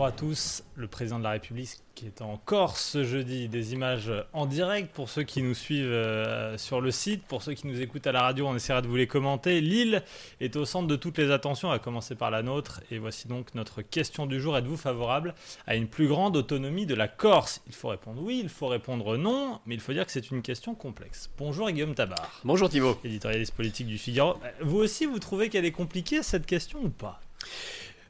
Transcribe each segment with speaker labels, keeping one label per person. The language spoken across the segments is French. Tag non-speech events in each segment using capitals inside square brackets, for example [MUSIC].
Speaker 1: Bonjour à tous, le président de la République qui est en Corse ce jeudi, des images en direct pour ceux qui nous suivent euh, sur le site, pour ceux qui nous écoutent à la radio, on essaiera de vous les commenter. Lille est au centre de toutes les attentions, à commencer par la nôtre, et voici donc notre question du jour. Êtes-vous favorable à une plus grande autonomie de la Corse? Il faut répondre oui, il faut répondre non, mais il faut dire que c'est une question complexe. Bonjour Guillaume Tabar.
Speaker 2: Bonjour Thibault.
Speaker 1: Éditorialiste politique du Figaro. Vous aussi, vous trouvez qu'elle est compliquée cette question ou pas?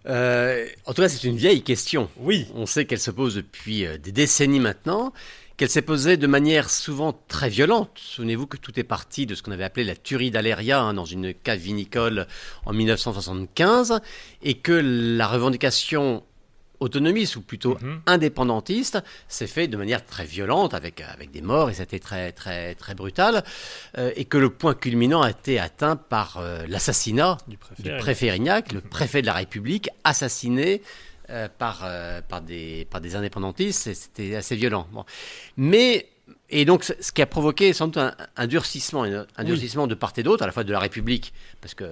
Speaker 2: Euh, en tout cas, c'est une vieille question.
Speaker 1: Oui.
Speaker 2: On sait qu'elle se pose depuis euh, des décennies maintenant, qu'elle s'est posée de manière souvent très violente. Souvenez-vous que tout est parti de ce qu'on avait appelé la tuerie d'Aléria hein, dans une cave vinicole en 1975, et que la revendication autonomiste ou plutôt
Speaker 1: Mhm.
Speaker 2: indépendantiste s'est fait de manière très violente avec, avec des morts et c'était très très très brutal euh, et que le point culminant a été atteint par euh, l'assassinat
Speaker 1: Du préfet.
Speaker 2: du préfet Erignac, le préfet de la République, assassiné euh, par, par, des, par des indépendantistes. C'était assez violent. Bon. Mais, et donc, ce qui a provoqué sans doute un, un durcissement, un,
Speaker 1: Oui.
Speaker 2: durcissement de part et d'autre, à la fois de la République, parce que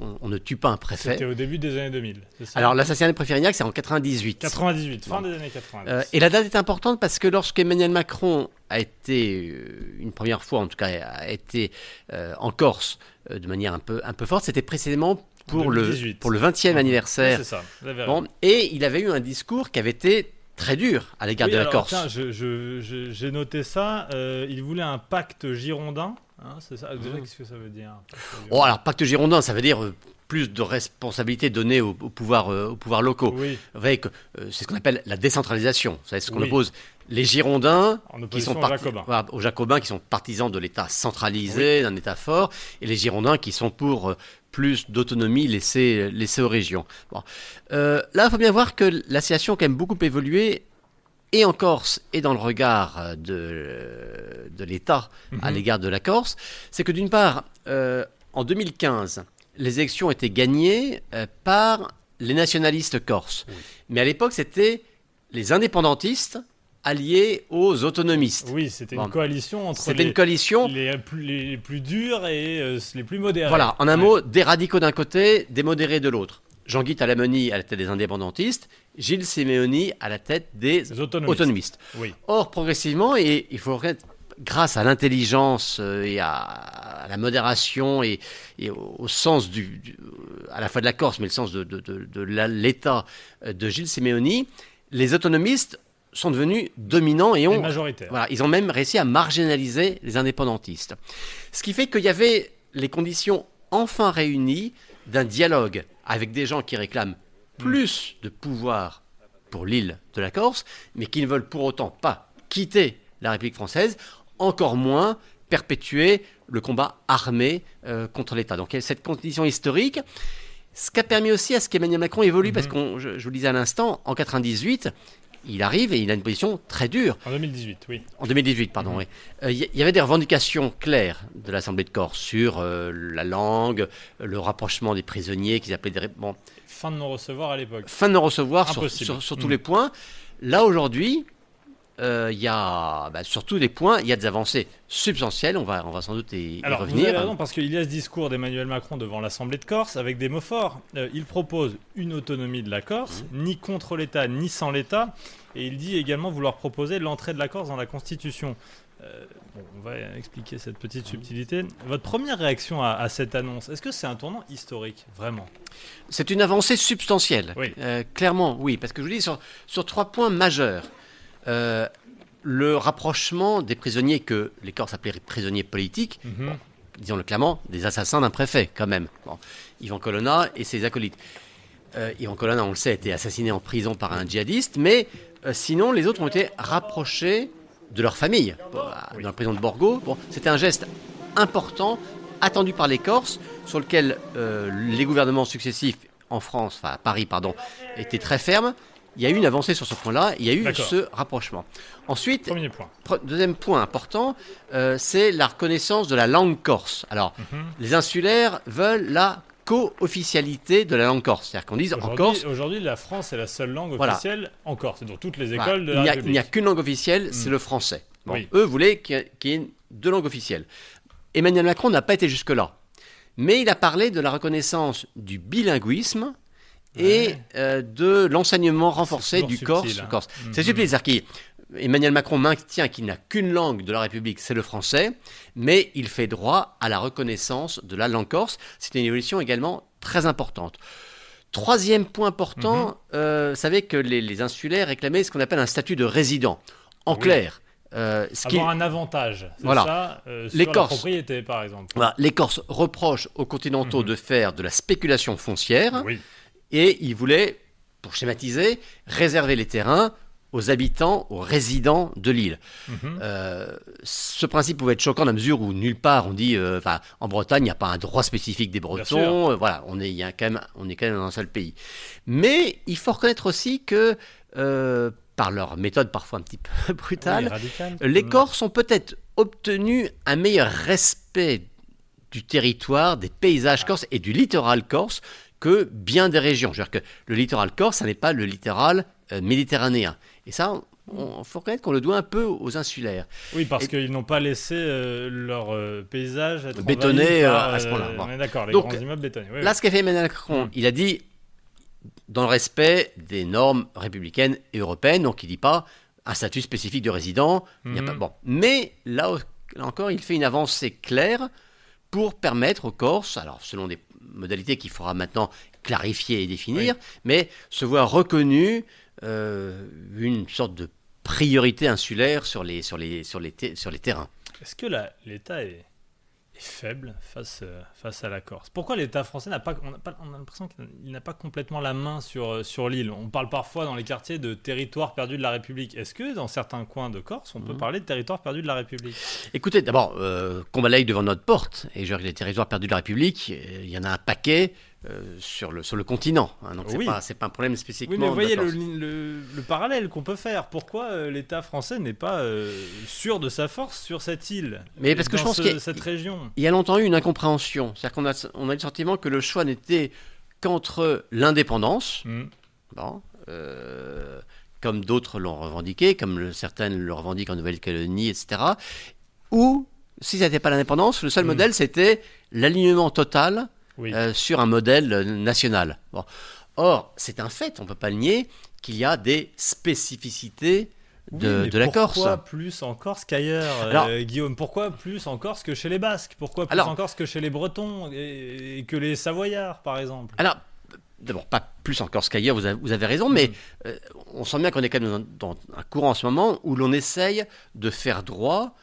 Speaker 2: on, on ne tue pas un
Speaker 1: C'était
Speaker 2: préfet.
Speaker 1: au début des années 2000. c'est ça
Speaker 2: Alors, l'assassinat du préfet Erignac, c'est en 98.
Speaker 1: 98, fin
Speaker 2: Bon.
Speaker 1: des années 90.
Speaker 2: Euh, et la date est importante parce que lorsque Emmanuel Macron a été, euh, une première fois en tout cas, a été euh, en Corse euh, de manière un peu, un peu forte, c'était précisément pour le,
Speaker 1: 2018.
Speaker 2: pour le 20e
Speaker 1: Oui,
Speaker 2: anniversaire.
Speaker 1: c'est ça,
Speaker 2: Bon, et il avait eu un discours qui avait été très dur à l'égard
Speaker 1: Oui,
Speaker 2: de la Corse.
Speaker 1: j'ai noté ça. euh, il voulait un pacte girondin. Hein, c'est ça. Déjà,
Speaker 2: Mhm.
Speaker 1: qu'est-ce que ça veut dire
Speaker 2: Oh, alors pacte girondin, ça veut dire euh, plus de responsabilités données aux, aux pouvoirs, euh, aux pouvoirs locaux.
Speaker 1: Oui,
Speaker 2: euh, c'est ce qu'on appelle la décentralisation. Savez ce qu'on
Speaker 1: Oui.
Speaker 2: oppose? Les Girondins qui sont
Speaker 1: aux Jacobins.
Speaker 2: voilà, aux Jacobins qui sont partisans de l'État centralisé, d'un État fort, et les Girondins qui sont pour plus d'autonomie laissée, laissée aux régions. Bon. Là, il faut bien voir que la situation a quand même beaucoup évolué, et en Corse, et dans le regard euh, de, de l'État à
Speaker 1: Mhm.
Speaker 2: l'égard de la Corse. C'est que d'une part, euh, en 2015, les élections ont été gagnées euh, par les nationalistes corses.
Speaker 1: Oui.
Speaker 2: Mais à l'époque, c'était les indépendantistes alliés aux autonomistes.
Speaker 1: Oui, c'était
Speaker 2: Bon.
Speaker 1: une coalition entre
Speaker 2: C'était
Speaker 1: les,
Speaker 2: une coalition
Speaker 1: les plus, les plus durs et euh, les plus modérés.
Speaker 2: Voilà, en un
Speaker 1: Ouais.
Speaker 2: mot, des radicaux d'un côté, des modérés de l'autre. Jean-Guy Talamoni à la tête des indépendantistes, Gilles Simeoni à la tête des
Speaker 1: Les autonomistes.
Speaker 2: autonomistes.
Speaker 1: Oui.
Speaker 2: Or, progressivement, et il faut reconnaître, grâce à l'intelligence euh, et à, la modération et, et au, sens du, du- à la fois de la Corse, mais le sens de, de- de- de la- l'État euh, de Gilles Simeoni, les autonomistes sont devenus dominants et ont voilà, ils ont même réussi à marginaliser les indépendantistes. Ce qui fait qu'il y avait les conditions enfin réunies d'un dialogue avec des gens qui réclament plus de pouvoir pour l'île de la Corse, mais qui ne veulent pour autant pas quitter la République française, encore moins perpétuer le combat armé euh, contre l'État. Donc cette condition historique, ce qui a permis aussi à ce qu'Emmanuel Macron évolue, parce que je, je vous le disais à l'instant, en 98, il arrive et il a une position très dure.
Speaker 1: En 2018, oui.
Speaker 2: En 2018, pardon, oui. Euh, Il y, y avait des revendications claires de l'Assemblée de Corse sur euh, la langue, le rapprochement des prisonniers qu'ils appelaient des... Bon,
Speaker 1: Fin de non-recevoir à l'époque.
Speaker 2: fin de non-recevoir sur,
Speaker 1: Impossible.
Speaker 2: sur- sur tous
Speaker 1: Mm.
Speaker 2: les points. Là, aujourd'hui, euh, il y a, bah, sur tous les points, il y a des avancées substantielles. On va, on va sans doute y, y
Speaker 1: Alors, vous
Speaker 2: revenir.
Speaker 1: avez raison, parce qu'il y a ce discours d'Emmanuel Macron devant l'Assemblée de Corse avec des mots forts. Euh, il propose une autonomie de la Corse,
Speaker 2: Mmh.
Speaker 1: ni contre l'État, ni sans l'État. Et il dit également vouloir proposer l'entrée de la Corse dans la Constitution. Euh, bon, on va expliquer cette petite subtilité. Votre première réaction à, à cette annonce, est-ce que c'est un tournant historique, vraiment?
Speaker 2: C'est une avancée substantielle.
Speaker 1: Oui.
Speaker 2: Euh, clairement, oui. Parce que je vous dis sur, sur trois points majeurs. Euh, le rapprochement des prisonniers que les Corses appelaient prisonniers politiques,
Speaker 1: Mhm.
Speaker 2: disons-le clairement, des assassins d'un préfet, quand même. Bon. Yvan Colonna et ses acolytes. Euh, Yvan Colonna, on le sait, a été assassiné en prison par un djihadiste, mais euh, sinon, les autres ont été rapprochés de leur famille. Bon, Dans la prison de Borgo, bon, c'était un geste important, attendu par les Corses, sur lequel euh, les gouvernements successifs en France, enfin à Paris, pardon, étaient très fermes. Il y a eu une avancée sur ce point-là, il y a eu ce rapprochement. Ensuite,
Speaker 1: Premier point.
Speaker 2: Pre- Deuxième point important, euh, c'est la reconnaissance de la langue corse. Alors,
Speaker 1: Mhm.
Speaker 2: les insulaires veulent la co-officialité de la langue corse. C'est-à-dire qu'on dise en
Speaker 1: Aujourd'hui-
Speaker 2: Corse,
Speaker 1: Aujourd'hui, la France est la seule langue
Speaker 2: Voilà.
Speaker 1: officielle en Corse. Dans toutes les
Speaker 2: voilà,
Speaker 1: écoles de
Speaker 2: il
Speaker 1: la
Speaker 2: n'y a- il n'y a qu'une langue officielle, c'est
Speaker 1: Mm.
Speaker 2: le français. Bon,
Speaker 1: Oui.
Speaker 2: Eux voulaient qu'il y ait- qu'il y ait deux langues officielles. Emmanuel Macron n'a pas été jusque-là. Mais il a parlé de la reconnaissance du bilinguisme et
Speaker 1: Ouais.
Speaker 2: euh, de l'enseignement renforcé du corse.
Speaker 1: hein.
Speaker 2: corse.
Speaker 1: Mhm.
Speaker 2: C'est subtil, qu'Emmanuel Macron maintient qu'il n'a qu'une langue de la République, c'est le français, mais il fait droit à la reconnaissance de la langue corse. C'est une évolution également très importante. Troisième point important,
Speaker 1: Mhm.
Speaker 2: euh, vous savez que les, les insulaires réclamaient ce qu'on appelle un statut de résident. En
Speaker 1: Oui.
Speaker 2: clair, euh, ce qui,
Speaker 1: Avoir un avantage.
Speaker 2: Voilà.
Speaker 1: ça, euh, sur
Speaker 2: Les
Speaker 1: la
Speaker 2: Corses.
Speaker 1: propriété, par exemple.
Speaker 2: voilà, les Corses reprochent aux continentaux
Speaker 1: Mhm.
Speaker 2: de faire de la spéculation foncière
Speaker 1: Oui.
Speaker 2: Et ils voulaient, pour schématiser, réserver les terrains aux habitants, aux résidents de l'île.
Speaker 1: Mhm.
Speaker 2: Euh, ce principe pouvait être choquant dans la mesure où nulle part on dit, euh, en Bretagne, il n'y a pas un droit spécifique des. Bretons. euh, voilà, on est, il y a quand même, on est quand même dans un seul pays. Mais il faut reconnaître aussi que, euh, par leur méthode parfois un petit peu [LAUGHS] brutale, les
Speaker 1: Mhm.
Speaker 2: Corses ont peut-être obtenu un meilleur respect du territoire, des paysages corses et du littoral corse que bien des régions. Je veux dire que le littoral corse, ça n'est pas le littoral euh, méditerranéen. Et ça, il faut reconnaître qu'on le doit un peu aux insulaires.
Speaker 1: Oui, parce qu'ils n'ont pas laissé euh, leur euh, paysage être
Speaker 2: Bétonné,
Speaker 1: envahi par,
Speaker 2: euh, à ce point-là.
Speaker 1: euh,
Speaker 2: Bon.
Speaker 1: on est d'accord, les
Speaker 2: Donc,
Speaker 1: grands immeubles bétonnés. oui,
Speaker 2: Là, ce qu'a fait Emmanuel Macron,
Speaker 1: Mm.
Speaker 2: il a dit dans le respect des normes républicaines et européennes, donc il dit pas un statut spécifique de résident. il n'y a pas, bon. Mais là, là encore, il fait une avancée claire pour permettre aux Corses, alors selon des modalités qu'il faudra maintenant clarifier et définir, mais se voir reconnu euh, une sorte de priorité insulaire sur les, sur les, sur les, sur les terrains.
Speaker 1: Est-ce que l'État est faible face, euh, face à la Corse Pourquoi l'État français n'a pas, on pas, on a l'impression qu'il n'a pas complètement la main sur, euh, sur l'île? On parle parfois dans les quartiers de territoire perdu de la République. Est-ce que dans certains coins de Corse, on peut
Speaker 2: Mhm.
Speaker 1: parler de territoire perdu de la République?
Speaker 2: Écoutez, d'abord, euh, qu'on balaye devant notre porte, et que les territoires perdus de la République, euh, il y en a un paquet euh, sur, le, sur le continent. hein, donc, c'est
Speaker 1: Oui.
Speaker 2: pas, c'est pas un problème spécifiquement.
Speaker 1: Oui, mais vous voyez le, le- le parallèle qu'on peut faire. Pourquoi euh, l'État français n'est pas euh, sûr de sa force sur cette île
Speaker 2: Mais parce que je pense
Speaker 1: ce-
Speaker 2: qu'il y a-
Speaker 1: cette région?
Speaker 2: Il y a longtemps eu une incompréhension. C'est-à-dire qu'on a, on a eu le sentiment que le choix n'était qu'entre l'indépendance,
Speaker 1: Hmm.
Speaker 2: bon, comme d'autres l'ont revendiqué, comme certaines le revendiquent en Nouvelle-Calédonie, etc., ou, si ça n'était pas l'indépendance, le seul
Speaker 1: Mm.
Speaker 2: modèle, c'était l'alignement total
Speaker 1: Oui.
Speaker 2: euh, sur un modèle national. Bon. Or, c'est un fait, on ne peut pas le nier, qu'il y a des spécificités de,
Speaker 1: Oui, mais
Speaker 2: de la Corse.
Speaker 1: Pourquoi plus en Corse qu'ailleurs, euh, Guillaume? Pourquoi plus en Corse que chez les Basques? Pourquoi plus
Speaker 2: Alors-
Speaker 1: en Corse que chez les Bretons et, et que les Savoyards, par exemple?
Speaker 2: Alors, d'abord, pas plus en Corse qu'ailleurs, vous avez, vous avez raison, mais
Speaker 1: Mm.
Speaker 2: euh, on sent bien qu'on est quand même dans, dans un courant en ce moment où l'on essaye de faire droit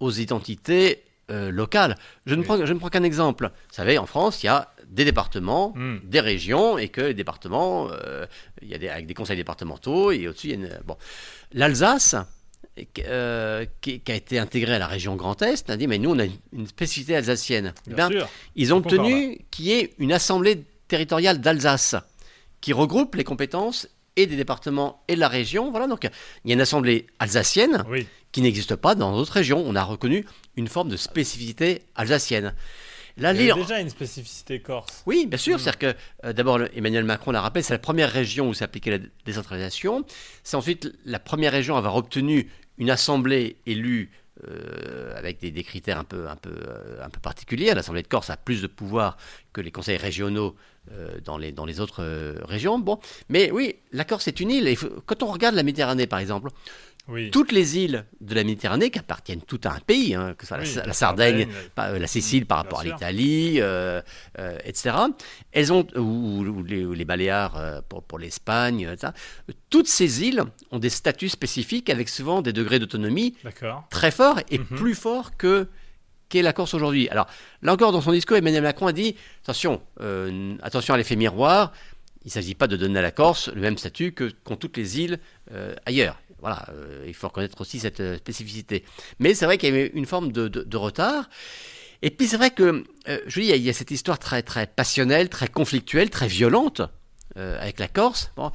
Speaker 2: aux identités euh, locales. Je ne,
Speaker 1: Oui.
Speaker 2: prends, je ne prends qu'un exemple. Vous savez, en France, il y a des départements,
Speaker 1: Mm.
Speaker 2: des régions, et que les départements, euh, il y a des, avec des conseils départementaux, et au-dessus, il y a une... Bon. L'Alsace, euh, qui, qui a été intégrée à la région Grand Est, a dit, mais nous, on a une, spécificité alsacienne. Eh
Speaker 1: Bien sûr.
Speaker 2: ils ont obtenu qu'il y ait une assemblée territoriale d'Alsace qui regroupe les compétences et des départements et de la région. Voilà, donc il y a une assemblée alsacienne
Speaker 1: Oui.
Speaker 2: Qui n'existe pas dans d'autres régions. On a reconnu une forme de spécificité alsacienne. Là,
Speaker 1: Il y avait déjà une spécificité corse.
Speaker 2: oui, bien sûr.
Speaker 1: Mm.
Speaker 2: C'est-à-dire que euh, d'abord, Emmanuel Macron l'a rappelé, c'est la première région où s'appliquait la décentralisation. C'est ensuite la première région à avoir obtenu une assemblée élue euh, avec des, des critères un peu, un peu, euh, un peu particuliers. L'Assemblée de Corse a plus de pouvoir que les conseils régionaux euh, dans, les, dans les autres régions. Bon, mais oui, la Corse est une île. Et quand on regarde la Méditerranée, par exemple,
Speaker 1: Oui.
Speaker 2: toutes les îles de la Méditerranée qui appartiennent toutes à un pays, hein, que ce soit la-
Speaker 1: Oui,
Speaker 2: la,
Speaker 1: la
Speaker 2: Sardaigne, euh, la Sicile par rapport à l'Italie, euh, euh, etc. Elles ont, ou, ou les, ou les Baléares pour, pour l'Espagne, toutes ces îles ont des statuts spécifiques avec souvent des degrés d'autonomie très forts et
Speaker 1: Mhm.
Speaker 2: plus forts que qu'est la Corse aujourd'hui. Alors là encore, dans son discours, Emmanuel Macron a dit attention, euh, attention à l'effet miroir. Il ne s'agit pas de donner à la Corse le même statut que qu'ont toutes les îles euh, ailleurs. Voilà, euh, il faut reconnaître aussi cette euh, spécificité. Mais c'est vrai qu'il y avait une forme de, de- retard. Et puis c'est vrai que, euh, je dis, il y, a, cette histoire très, très passionnelle, très conflictuelle, très violente avec la Corse. Bon,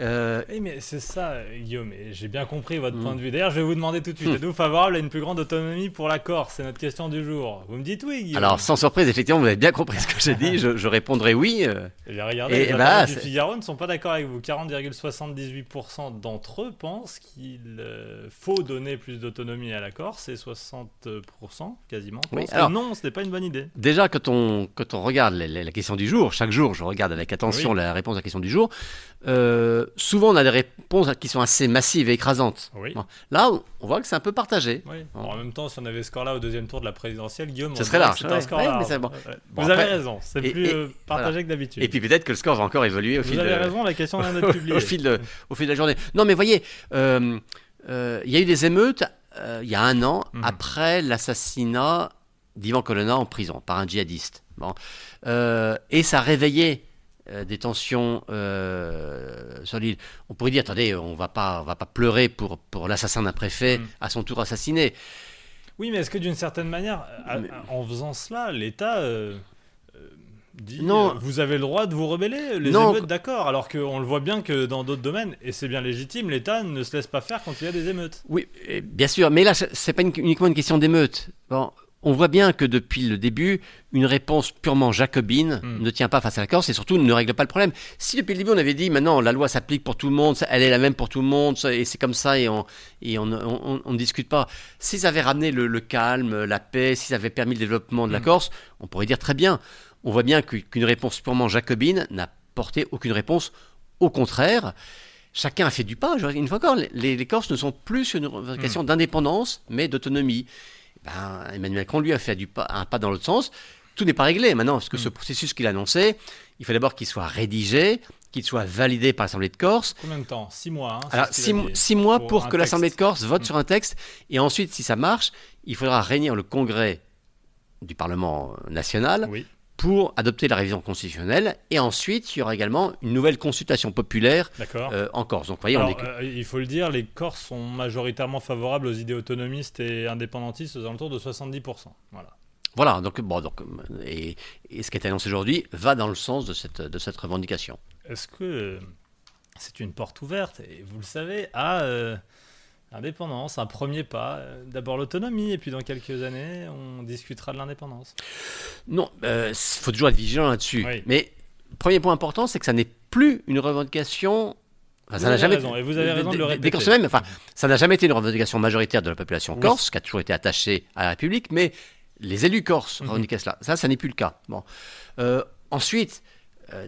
Speaker 2: Euh,
Speaker 1: Oui, mais c'est ça, Guillaume, j'ai bien compris votre
Speaker 2: Mm.
Speaker 1: point de vue. D'ailleurs, je vais vous demander tout de suite,
Speaker 2: Mm.
Speaker 1: êtes-vous favorable à une plus grande autonomie pour la Corse? C'est notre question du jour. Vous me dites oui, Guillaume
Speaker 2: alors, sans surprise, effectivement, vous avez bien compris ce que j'ai dit. Je, je répondrai oui. euh,
Speaker 1: Eh
Speaker 2: Et
Speaker 1: les
Speaker 2: bah,
Speaker 1: du Figaro ne sont pas d'accord avec vous. 40,78% d'entre eux pensent qu'il euh, faut donner plus d'autonomie à la Corse et 60% quasiment
Speaker 2: Oui,
Speaker 1: pensent
Speaker 2: alors-
Speaker 1: que non, ce n'est pas une bonne idée.
Speaker 2: Déjà, quand on, quand on regarde la, la- la question du jour, chaque jour, je regarde avec attention
Speaker 1: Oui.
Speaker 2: la réponse à la question du jour, euh, souvent on a des réponses qui sont assez massives et écrasantes.
Speaker 1: Oui.
Speaker 2: Là, on- voit que c'est un peu partagé.
Speaker 1: Oui.
Speaker 2: Bon.
Speaker 1: En même temps, si on avait ce score-là au deuxième tour de la présidentielle, Guillaume,
Speaker 2: Ce
Speaker 1: on
Speaker 2: serait large,
Speaker 1: un score
Speaker 2: Ouais,
Speaker 1: large.
Speaker 2: mais bon. Bon,
Speaker 1: Vous avez raison, c'est plus
Speaker 2: et-
Speaker 1: euh, partagé
Speaker 2: voilà.
Speaker 1: que d'habitude.
Speaker 2: Et puis peut-être que le score va encore évoluer au
Speaker 1: Vous
Speaker 2: fil,
Speaker 1: avez
Speaker 2: de,
Speaker 1: raison, la question vient d'être [LAUGHS] publiée.
Speaker 2: au, fil de, au fil de la journée. Non, mais voyez, euh, euh, il y a eu des émeutes euh, il y a un an
Speaker 1: Mhm.
Speaker 2: après l'assassinat d'Ivan Colonna en prison par un djihadiste. Bon. Euh, et ça a réveillé euh, des tensions euh, sur l'île. On pourrait dire, attendez, on va pas, on va pas pleurer pour, pour l'assassin d'un préfet
Speaker 1: Mhm.
Speaker 2: à son tour assassiné.
Speaker 1: Oui, mais est-ce que d'une certaine manière, à-
Speaker 2: Mais-
Speaker 1: à- en faisant cela, l'État euh, dit
Speaker 2: Non.
Speaker 1: vous avez le droit de vous rebeller Les
Speaker 2: Non.
Speaker 1: émeutes, d'accord. Alors qu'on le voit bien que dans d'autres domaines, et c'est bien légitime, l'État ne se laisse pas faire quand il y a des émeutes.
Speaker 2: Oui, bien sûr, mais là, c'est- pas une- uniquement une question d'émeute. Bon, on voit bien que depuis le début, une réponse purement jacobine
Speaker 1: Mm.
Speaker 2: ne tient pas face à la Corse et surtout ne règle pas le problème. Si depuis le début on avait dit maintenant la loi s'applique pour tout le monde, elle est la même pour tout le monde et c'est comme ça et on et on on- on- on ne discute pas. Si ça avait ramené le, le calme, la paix, si ça avait permis le développement de la
Speaker 1: Mm.
Speaker 2: Corse, on pourrait dire très bien. On voit bien qu'u- qu'une réponse purement jacobine n'a porté aucune réponse. Au contraire, chacun a fait du pas. Je- Une fois encore, les, les Corses ne sont plus sur une revendication d'indépendance, mais d'autonomie. Ben, Emmanuel Macron, lui, a fait du pas, un pas dans l'autre sens. Tout n'est pas réglé maintenant, parce que ce processus qu'il a annoncé, il faut d'abord qu'il soit rédigé, qu'il soit validé par l'Assemblée de Corse.
Speaker 1: Combien de temps? Six mois. hein,
Speaker 2: Alors, six, mois
Speaker 1: Pour
Speaker 2: que l'Assemblée de. Corse vote
Speaker 1: Mm.
Speaker 2: sur un texte, et ensuite, si ça marche, il faudra réunir le Congrès du Parlement national
Speaker 1: Oui.
Speaker 2: Pour adopter la révision constitutionnelle, et ensuite, il y aura également une nouvelle consultation populaire euh, en Corse. Donc, voyez, on
Speaker 1: Alors,
Speaker 2: est
Speaker 1: euh, il faut le dire, les Corses sont majoritairement favorables aux idées autonomistes et indépendantistes aux alentours de 70%. Voilà.
Speaker 2: Voilà, donc, bon, donc, et, et ce qui est annoncé aujourd'hui va dans le sens de cette, de cette revendication.
Speaker 1: Est-ce que c'est une porte ouverte, et vous le savez, à euh, l'indépendance, un premier pas euh, D'abord l'autonomie, et puis dans quelques années, on discutera de l'indépendance.
Speaker 2: Non, il faut toujours être vigilant là-dessus.
Speaker 1: Oui.
Speaker 2: Mais premier point important, c'est que ça n'est plus une revendication. enfin,
Speaker 1: Vous
Speaker 2: ça n'a jamais
Speaker 1: raison, et vous avez raison de le répéter.
Speaker 2: des enfin, ça n'a jamais été une revendication majoritaire de la population
Speaker 1: Oui.
Speaker 2: corse, qui a toujours été attachée à la République, mais les élus corses
Speaker 1: Mhm.
Speaker 2: revendiquaient cela. Ça, ça n'est plus le cas. Bon. Euh, ensuite, euh,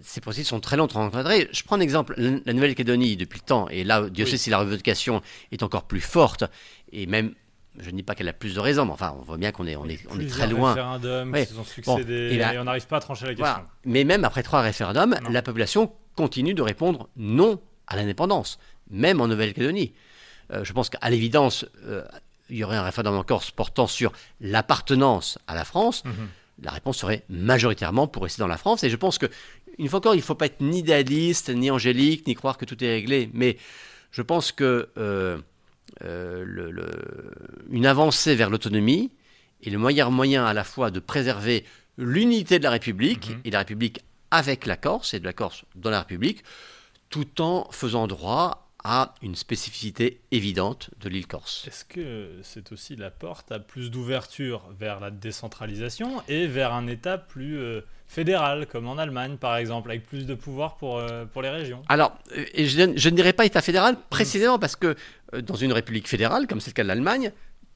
Speaker 2: ces processus sont très longs à. Je prends un exemple, la Nouvelle-Calédonie, depuis le temps, et là, Dieu
Speaker 1: Oui.
Speaker 2: sait si la revendication est encore plus forte, et même, je ne dis pas qu'elle a plus de raisons, mais enfin, on voit bien qu'on est, on est, on est très loin.
Speaker 1: référendums
Speaker 2: Ouais.
Speaker 1: qui se sont
Speaker 2: Bon,
Speaker 1: succédés,
Speaker 2: et là-
Speaker 1: et on n'arrive pas à trancher la question.
Speaker 2: Voilà. Mais même après trois référendums,
Speaker 1: Non.
Speaker 2: la population continue de répondre non à l'indépendance, même en Nouvelle-Calédonie. Euh, je pense qu'à l'évidence, euh, il y aurait un référendum en Corse portant sur l'appartenance à la France.
Speaker 1: Mhm.
Speaker 2: La réponse serait majoritairement pour rester dans la France. Et je pense que, une fois encore, il ne faut pas être ni idéaliste, ni angélique, ni croire que tout est réglé. Mais je pense que euh, euh, le- le- une avancée vers l'autonomie est le meilleur moyen à la fois de préserver l'unité de la République
Speaker 1: Mhm.
Speaker 2: et la République avec la Corse et de la Corse dans la République, tout en faisant droit à une spécificité évidente de l'île Corse.
Speaker 1: Est-ce que c'est aussi la porte à plus d'ouverture vers la décentralisation et vers un État plus euh, fédéral, comme en Allemagne par exemple, avec plus de pouvoir pour, euh, pour les régions?
Speaker 2: Alors, euh, et je, je ne dirais pas État fédéral précisément parce que euh, dans une république fédérale, comme c'est le cas de l'Allemagne,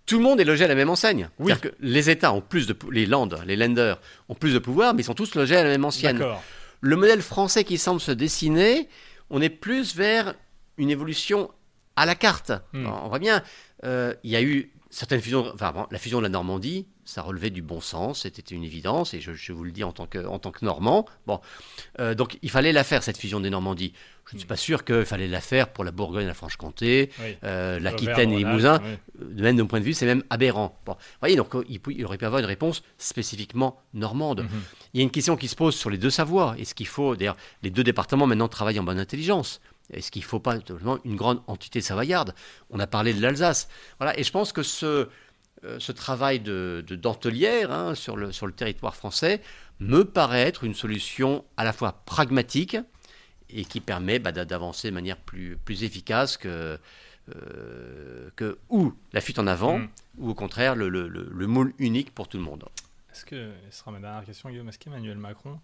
Speaker 2: tout le monde est logé à la même enseigne.
Speaker 1: Oui.
Speaker 2: C'est-à-dire que les États ont plus de les Landes, les Länder ont plus de pouvoir, mais ils sont tous logés à la même ancienne.
Speaker 1: D'accord.
Speaker 2: Le modèle français qui semble se dessiner, on est plus vers une évolution à la carte.
Speaker 1: Hmm.
Speaker 2: On voit bien, euh, il y a eu certaines fusions, enfin la fusion de la Normandie, ça relevait du bon sens, c'était une évidence, et je, je vous le dis en tant que, en tant que Normand. Bon, Euh, donc il fallait la faire cette fusion des Normandies. Je ne suis pas sûr qu'il fallait la faire pour la Bourgogne, la Franche-Comté,
Speaker 1: Oui.
Speaker 2: euh, l'Aquitaine et.
Speaker 1: Rhône-Alpes, oui.
Speaker 2: De même, de mon point de vue, c'est même aberrant. Bon, vous voyez, donc il, il aurait pu avoir une réponse spécifiquement normande.
Speaker 1: Mhm.
Speaker 2: Il y a une question qui se pose sur les deux Savoies. Est-ce qu'il faut, d'ailleurs, les deux départements maintenant travaillent en bonne intelligence. Est-ce qu'il ne faut pas totalement une grande entité savoyarde? On a parlé de l'Alsace. Voilà, et je pense que ce, euh, ce travail de, de dentelière hein, sur, le, sur le territoire français me paraît être une solution à la fois pragmatique et qui permet bah, d'a- d'avancer de manière plus, plus efficace que, euh, que ou la fuite en avant,
Speaker 1: Mm.
Speaker 2: ou au contraire le, le- le- le moule unique pour tout le monde.
Speaker 1: Est-ce que, ce sera ma dernière question, Guillaume, est-ce qu'Emmanuel Macron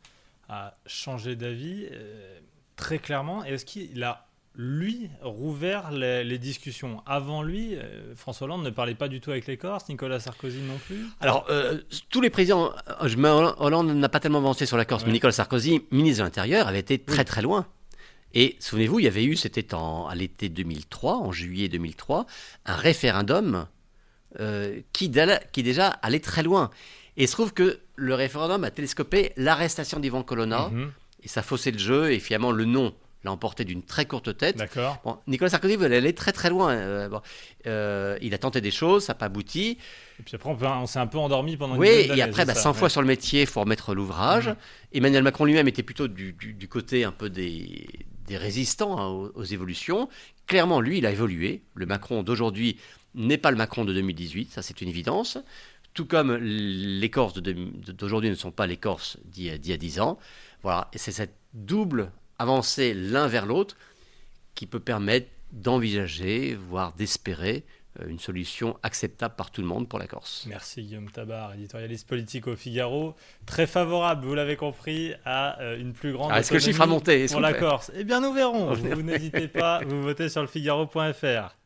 Speaker 1: a changé d'avis? Euh, très clairement Et est-ce qu'il a, lui, rouvert les, les discussions Avant lui, euh, François Hollande ne parlait pas du tout avec les Corses, Nicolas Sarkozy non plus?
Speaker 2: Alors, euh, tous les présidents, euh, Hollande n'a pas tellement avancé sur la Corse,
Speaker 1: Ouais.
Speaker 2: mais Nicolas Sarkozy, ministre de l'Intérieur, avait été très très loin. Et souvenez-vous, il y avait eu, c'était en- à l'été 2003, en juillet 2003, un référendum euh, qui, qui déjà allait très loin. Et il se trouve que le référendum a télescopé l'arrestation d'Ivan Colonna,
Speaker 1: Mhm.
Speaker 2: Et ça faussait le jeu, et finalement le nom l'a emporté d'une très courte tête.
Speaker 1: D'accord.
Speaker 2: Bon, Nicolas Sarkozy voulait aller très très loin. euh, bon, euh, il a tenté des choses, ça n'a pas abouti.
Speaker 1: Et puis après, on, s'est un peu endormi pendant une
Speaker 2: Oui, et après, bah,
Speaker 1: ça,
Speaker 2: 100 fois sur le métier, il faut remettre l'ouvrage. Emmanuel Macron lui-même était plutôt du, du- du côté un peu des, des résistants hein, aux, aux évolutions. Clairement, lui, il a évolué. Le Macron d'aujourd'hui n'est pas le Macron de 2018, ça c'est une évidence. Tout comme les Corses d'aujourd'hui ne sont pas les Corses d'il y, y a 10 ans. Voilà, et c'est cette double avancée l'un vers l'autre qui peut permettre d'envisager, voire d'espérer, euh, une solution acceptable par tout le monde pour la Corse.
Speaker 1: Merci Guillaume Tabar, éditorialiste politique au Figaro. Très favorable, vous l'avez compris, à euh, une plus grande
Speaker 2: Ah, est-ce que le chiffre a monté?
Speaker 1: Pour la Corse? Eh bien, nous verrons. Vous n'hésitez pas, vous votez sur le Figaro.fr.